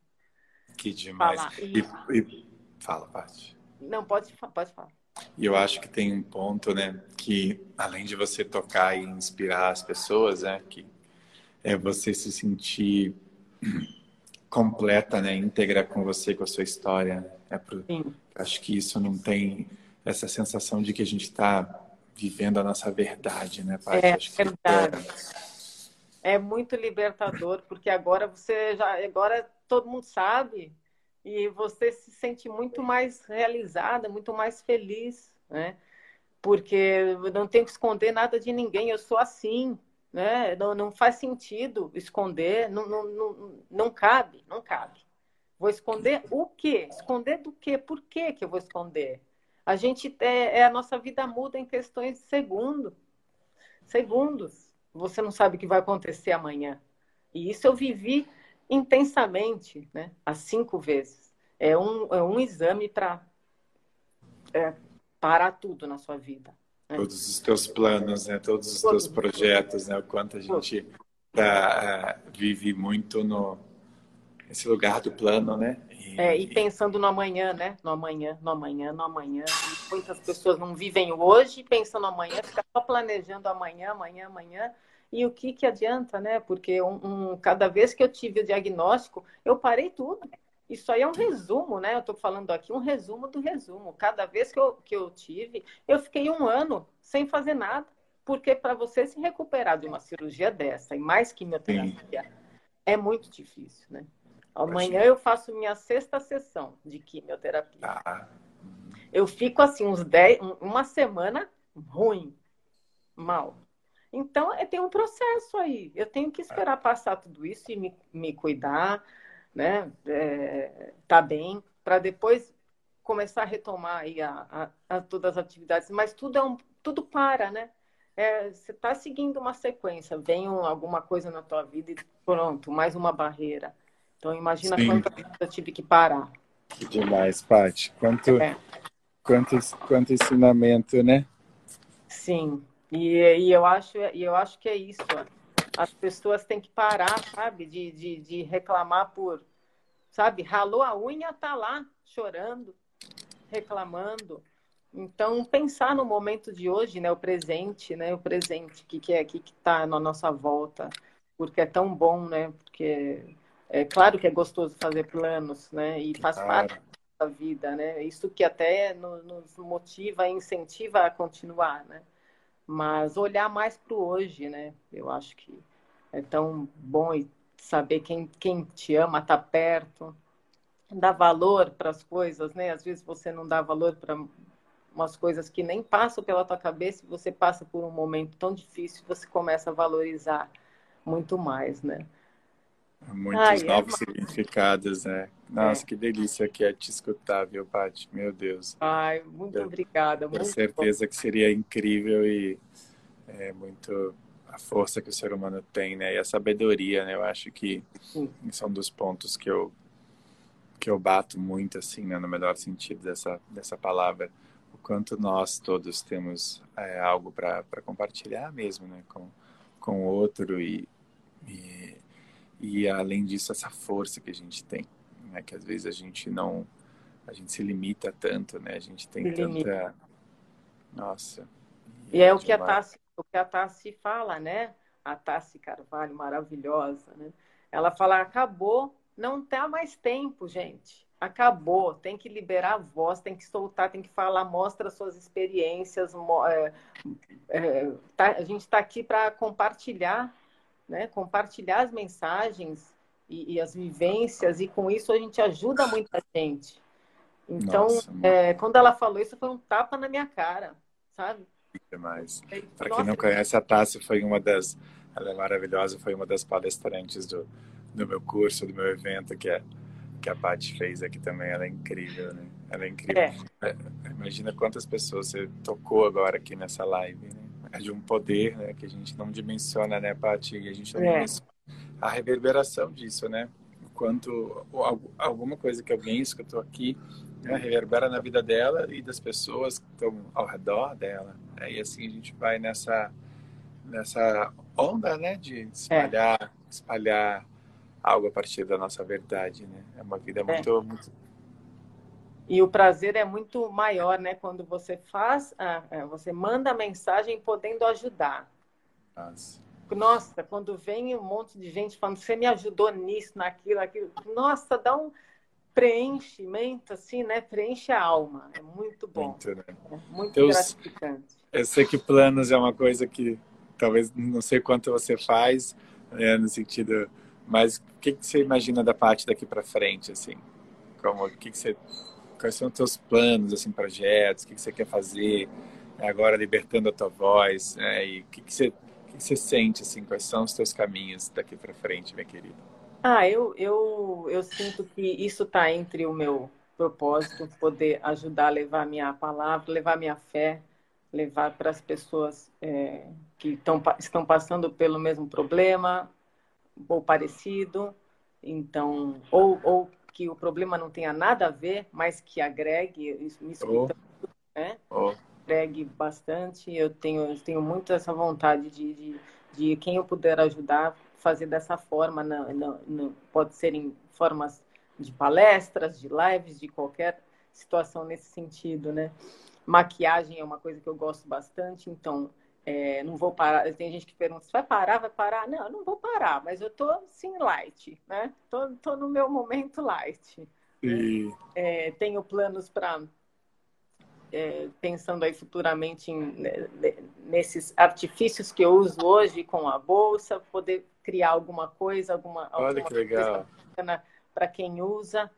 Que demais. E... E, e... Fala, Paty. Não, pode, pode falar. E eu acho que tem um ponto, né, que além de você tocar e inspirar as pessoas, né, que é você se sentir completa, né, íntegra com você, com a sua história. É pro... Acho que isso não tem essa sensação de que a gente está vivendo a nossa verdade, né, pai? É Acho verdade. É... é muito libertador, porque agora você já, agora todo mundo sabe e você se sente muito mais realizada, muito mais feliz, né? Porque eu não tenho que esconder nada de ninguém, eu sou assim, né? Não, não faz sentido esconder, não, não, não, não cabe, não cabe. Vou esconder o quê? Esconder do quê? Por quê que eu vou esconder? A gente é, é a nossa vida muda em questões de segundo, segundos. Você não sabe o que vai acontecer amanhã. E isso eu vivi intensamente, né? As cinco vezes. É um, é um exame para é, parar tudo na sua vida. É. Todos os teus planos, né? Todos os teus projetos, né? O quanto a gente tá, uh, vive muito no esse lugar do plano, né? E, é, e pensando no amanhã, né? No amanhã, no amanhã, no amanhã. E muitas pessoas não vivem hoje pensando no amanhã, ficam só planejando amanhã, amanhã, amanhã. E o que que adianta, né? Porque um, um, cada vez que eu tive o diagnóstico, eu parei tudo. Isso aí é um resumo, né? Eu estou falando aqui um resumo do resumo. Cada vez que eu, que eu tive, eu fiquei um ano sem fazer nada. Porque para você se recuperar de uma cirurgia dessa e mais quimioterapia, Sim. é muito difícil, né? Amanhã eu faço minha sexta sessão de quimioterapia. Ah. Eu fico assim, uns dez, uma semana ruim, mal. Então, é, tem um processo aí. Eu tenho que esperar passar tudo isso e me, me cuidar, né, é, tá bem, para depois começar a retomar aí a, a, a, todas as atividades. Mas tudo é um, tudo para, né? É, você está seguindo uma sequência, vem um, alguma coisa na tua vida e pronto, mais uma barreira. Então imagina Sim. quanta vezes eu tive que parar. Que demais, Paty. Quanto, é. quanto, quanto ensinamento, né? Sim. E, e, eu acho, e eu acho que é isso as pessoas têm que parar, sabe, de, de, de reclamar por, sabe, ralou a unha, tá lá chorando, reclamando. Então, pensar no momento de hoje, né, o presente, né, o presente, o que, que é, o que está na nossa volta, porque é tão bom, né, porque é claro que é gostoso fazer planos, né, e faz parte, nossa vida, né? Isso que até nos motiva e incentiva a continuar, né? Mas olhar mais para o hoje, né? Eu acho que é tão bom saber quem, quem te ama está perto, dar valor para as coisas, né? Às vezes você não dá valor para umas coisas que nem passam pela tua cabeça você passa por um momento tão difícil, você começa a valorizar muito mais, né? Muitos Ai, é novos é significados, né? Nossa, é. que delícia que é te escutar, viu, Paty? Meu Deus. Ai, muito Eu obrigada. Tenho certeza bom. que seria incrível e é muito a força que o ser humano tem, né? E a sabedoria, né? Eu acho que Sim. são dos pontos que eu que eu bato muito, assim, né? No melhor sentido dessa dessa palavra, o quanto nós todos temos é, algo para compartilhar mesmo, né? Com com o outro e, e e além disso essa força que a gente tem, né? Que às vezes a gente não a gente se limita tanto, né? A gente tem tanta nossa. E, e é, é o que a Tassi, o que a Tassi fala, né? A Tassi Carvalho, maravilhosa, né? Ela fala, acabou, não tá mais tempo, gente. Acabou, tem que liberar a voz, tem que soltar, tem que falar, mostra suas experiências. É, é, tá, a gente está aqui para compartilhar né? compartilhar as mensagens e, e, as vivências, e com isso a gente ajuda muita gente. Então, Nossa, é, quando ela falou isso, foi um tapa na minha cara, sabe? Demais. Para quem não conhece, a Tássia foi uma das. Ela é maravilhosa, foi uma das palestrantes do, do meu curso, do meu evento, que, é, que a Paty fez aqui também. Ela é incrível, né? Ela é incrível. É. É, imagina quantas pessoas você tocou agora aqui nessa live, né? É de um poder né, que a gente não dimensiona, né, Paty? A gente não é. dimensiona a reverberação disso, né? O quanto alguma coisa que alguém escutou aqui né, reverbera na vida dela e das pessoas que estão ao redor dela. Né? E assim a gente vai nessa, nessa onda, né, de espalhar, é. espalhar algo a partir da nossa verdade, né? É uma vida muito, é. muito e o prazer é muito maior, né? Quando você faz, é, você manda a mensagem podendo ajudar. Nossa. Nossa, quando vem um monte de gente falando, você me ajudou nisso, naquilo, aquilo. Nossa, dá um preenchimento, assim, né? Preenche a alma. É muito bom. Muito, né? é muito Deus, gratificante. Eu sei que planos é uma coisa que talvez não sei quanto você faz, né, no sentido. Mas o que, que você imagina da parte daqui para frente, assim? Como, o que, que você Quais são os teus planos, assim, projetos? O que, que você quer fazer agora, libertando a tua voz? Né? E o que, que, você, o que, que você sente, assim? Quais são os teus caminhos daqui para frente, minha querida? Ah, eu, eu, eu sinto que isso está entre o meu propósito, poder ajudar a levar minha palavra, levar minha fé, levar para as pessoas é, que tão, estão passando pelo mesmo problema ou parecido. Então, ou, ou que o problema não tenha nada a ver, mas que agregue, isso me escuta, oh. né? Oh. Agregue bastante. Eu tenho, eu tenho muito essa vontade de, de, de quem eu puder ajudar, fazer dessa forma. Não, não, não, pode ser em formas de palestras, de lives, de qualquer situação nesse sentido, né? Maquiagem é uma coisa que eu gosto bastante, então é, não vou parar. Tem gente que pergunta: se vai parar? Vai parar? Não, eu não vou parar, mas eu tô sim light, né? Tô, tô no meu momento light. E... É, tenho planos para é, pensando aí futuramente em, né, nesses artifícios que eu uso hoje com a bolsa, poder criar alguma coisa, alguma, Olha alguma que legal. para quem usa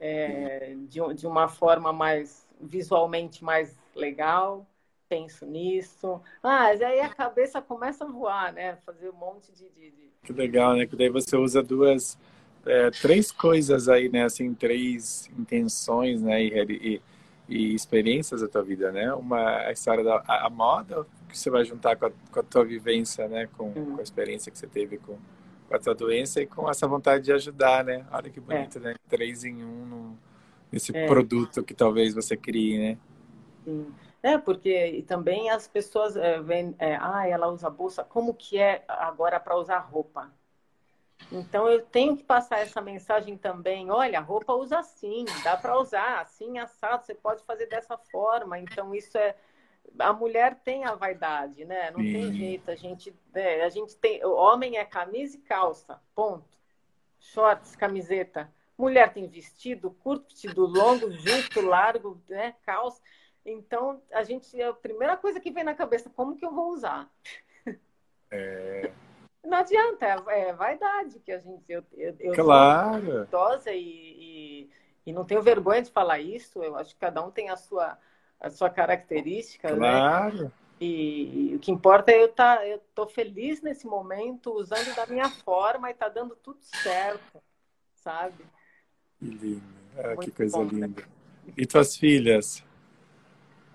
é, de, de uma forma mais visualmente mais legal penso nisso. Ah, aí a cabeça começa a voar, né? Fazer um monte de. de, de... Que legal, né? Que daí você usa duas, é, três coisas aí, né? Assim, três intenções, né? E, e, e experiências da tua vida, né? Uma a história da a, a moda que você vai juntar com a, com a tua vivência, né? Com, hum. com, a experiência que você teve com, com, a tua doença e com essa vontade de ajudar, né? Olha que bonito, é. né? Três em um no, nesse é. produto que talvez você crie, né? Sim. É, porque também as pessoas é, veem, é, ah, ela usa bolsa, como que é agora para usar roupa? Então eu tenho que passar essa mensagem também. Olha, roupa usa assim, dá para usar assim assado, você pode fazer dessa forma. Então isso é a mulher tem a vaidade, né? Não Sim. tem jeito. A gente, é, a gente tem. O homem é camisa e calça, ponto. Shorts, camiseta. Mulher tem vestido curto, vestido longo, justo, largo, né? Calça. Então, a gente, a primeira coisa que vem na cabeça, como que eu vou usar? É... Não adianta, é, é vaidade que a gente. Eu, eu, eu claro. idosa e, e, e, não tenho vergonha de falar isso. Eu acho que cada um tem a sua, a sua característica. Né? Claro. Né? E, e, o que importa é eu estar. Tá, eu tô feliz nesse momento, usando da minha forma e tá dando tudo certo, sabe? Que lindo. Ah, que coisa bom, né? linda. Né? E tuas filhas?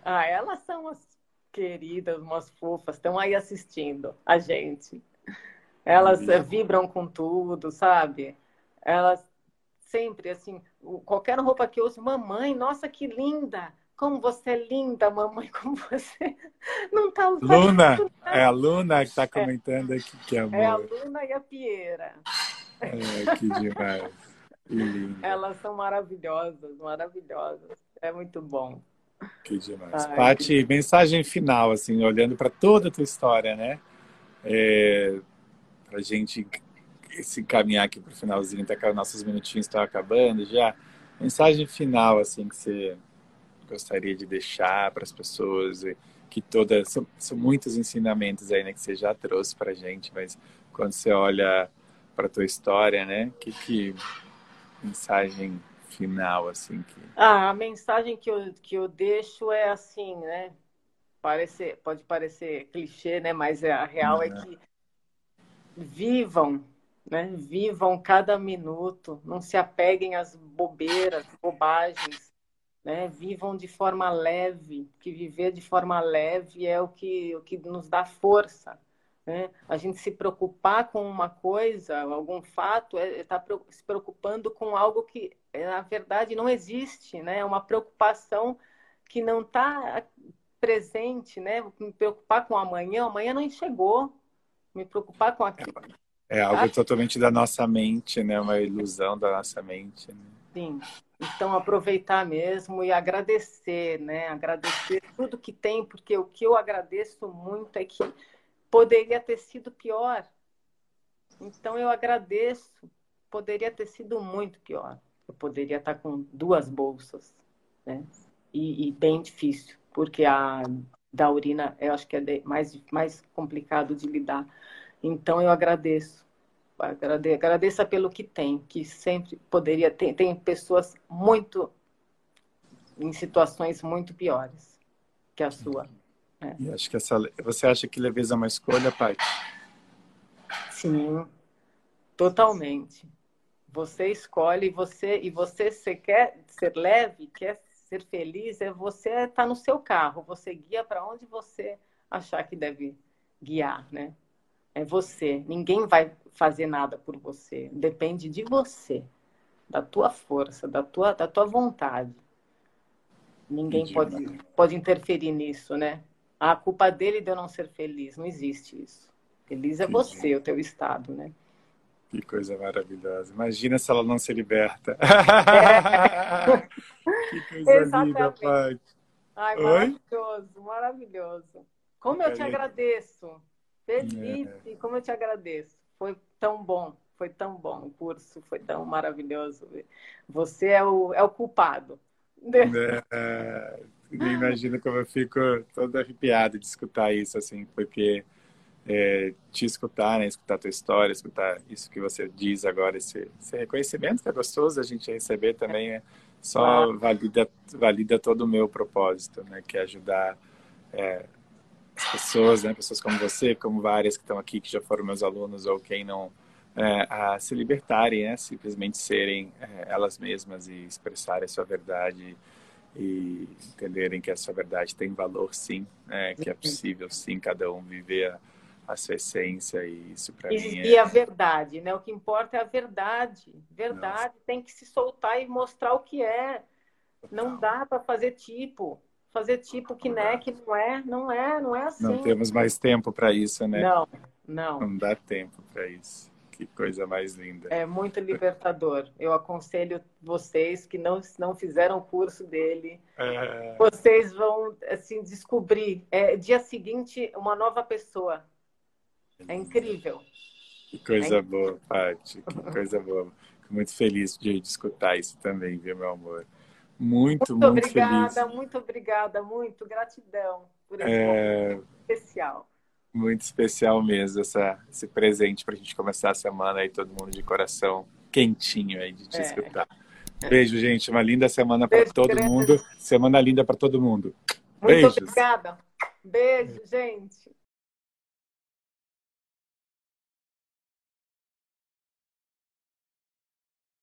Ah, elas são as queridas, umas fofas, estão aí assistindo a gente. Elas vibram com tudo, sabe? Elas sempre, assim, qualquer roupa que eu uso, mamãe, nossa, que linda! Como você é linda, mamãe, como você não tá usando. Luna, é a Luna que está é. comentando aqui que é amor. É a Luna e a Pieira. É, que demais. Que Elas são maravilhosas, maravilhosas. É muito bom. Que demais. Ai, Paty, que... mensagem final, assim, olhando para toda a tua história, né? É, para a gente se encaminhar aqui para o finalzinho, até que nossos minutinhos estão acabando já. Mensagem final, assim, que você gostaria de deixar para as pessoas, que todas são, são, muitos ensinamentos aí, né, que você já trouxe para a gente, mas quando você olha para a tua história, né, que, que mensagem final, assim? Que... Ah, a mensagem que eu, que eu deixo é assim, né? Parece, pode parecer clichê, né? Mas é, a real uhum. é que vivam, né? Vivam cada minuto, não se apeguem às bobeiras, bobagens, né? Vivam de forma leve, que viver de forma leve é o que, o que nos dá força, né? A gente se preocupar com uma coisa, algum fato, é estar é tá se preocupando com algo que, é, na verdade, não existe. Né? É uma preocupação que não está presente. Né? Me preocupar com amanhã, amanhã não chegou. Me preocupar com aquilo. É, é algo tá? totalmente da nossa mente, né? uma ilusão da nossa mente. Né? Sim. Então, aproveitar mesmo e agradecer, né? Agradecer tudo que tem, porque o que eu agradeço muito é que poderia ter sido pior. Então eu agradeço. Poderia ter sido muito pior. Eu poderia estar com duas bolsas, né? E, e bem difícil, porque a da urina eu acho que é mais, mais complicado de lidar. Então eu agradeço. Agrade, agradeça pelo que tem, que sempre poderia ter. Tem pessoas muito em situações muito piores que a sua. É. E acho que essa. Você acha que leveza é uma escolha, Paty? Sim, totalmente. Você escolhe você e você se quer ser leve, quer ser feliz, é você está no seu carro, você guia para onde você achar que deve guiar, né? É você. Ninguém vai fazer nada por você. Depende de você, da tua força, da tua, da tua vontade. Ninguém pode, pode interferir nisso, né? A culpa dele de eu não ser feliz. Não existe isso. Feliz é você, o teu estado, né? Que coisa maravilhosa. Imagina se ela não se liberta. É. que coisa Exatamente. linda, pai. Ai, maravilhoso, Oi? maravilhoso. Como eu te agradeço. Felipe, é. como eu te agradeço. Foi tão bom, foi tão bom o curso, foi tão maravilhoso. Você é o, é o culpado. É, imagino como eu fico todo arrepiado de escutar isso, assim, porque é, te escutar, né, escutar a tua história, escutar isso que você diz agora, esse, esse reconhecimento que é gostoso a gente receber também, é, só valida, valida todo o meu propósito, né, que é ajudar é, as pessoas, né, pessoas como você, como várias que estão aqui, que já foram meus alunos, ou quem não, é, a se libertarem, né, simplesmente serem é, elas mesmas e expressarem a sua verdade, e entenderem que essa verdade tem valor sim, né? que é possível sim cada um viver a, a sua essência e isso para mim é... E a verdade, né? O que importa é a verdade. Verdade Nossa. tem que se soltar e mostrar o que é. Total. Não dá para fazer tipo. Fazer tipo que não é, que não é, não é, não é assim. Não temos mais tempo para isso, né? Não, não. Não dá tempo para isso. Que coisa mais linda. É muito libertador. Eu aconselho vocês que não, não fizeram o curso dele. É... Vocês vão assim descobrir. É, dia seguinte, uma nova pessoa. É incrível. Que coisa é boa, Paty. Que coisa boa. muito feliz de, de escutar isso também, viu, meu amor? Muito, muito, muito obrigada, feliz. muito obrigada, muito gratidão por esse é... especial. Muito especial mesmo essa, esse presente para a gente começar a semana aí, todo mundo de coração quentinho aí de te é. escutar. Beijo, gente. Uma linda semana para todo grande. mundo. Semana linda para todo mundo. Muito Beijos. obrigada. Beijo, gente.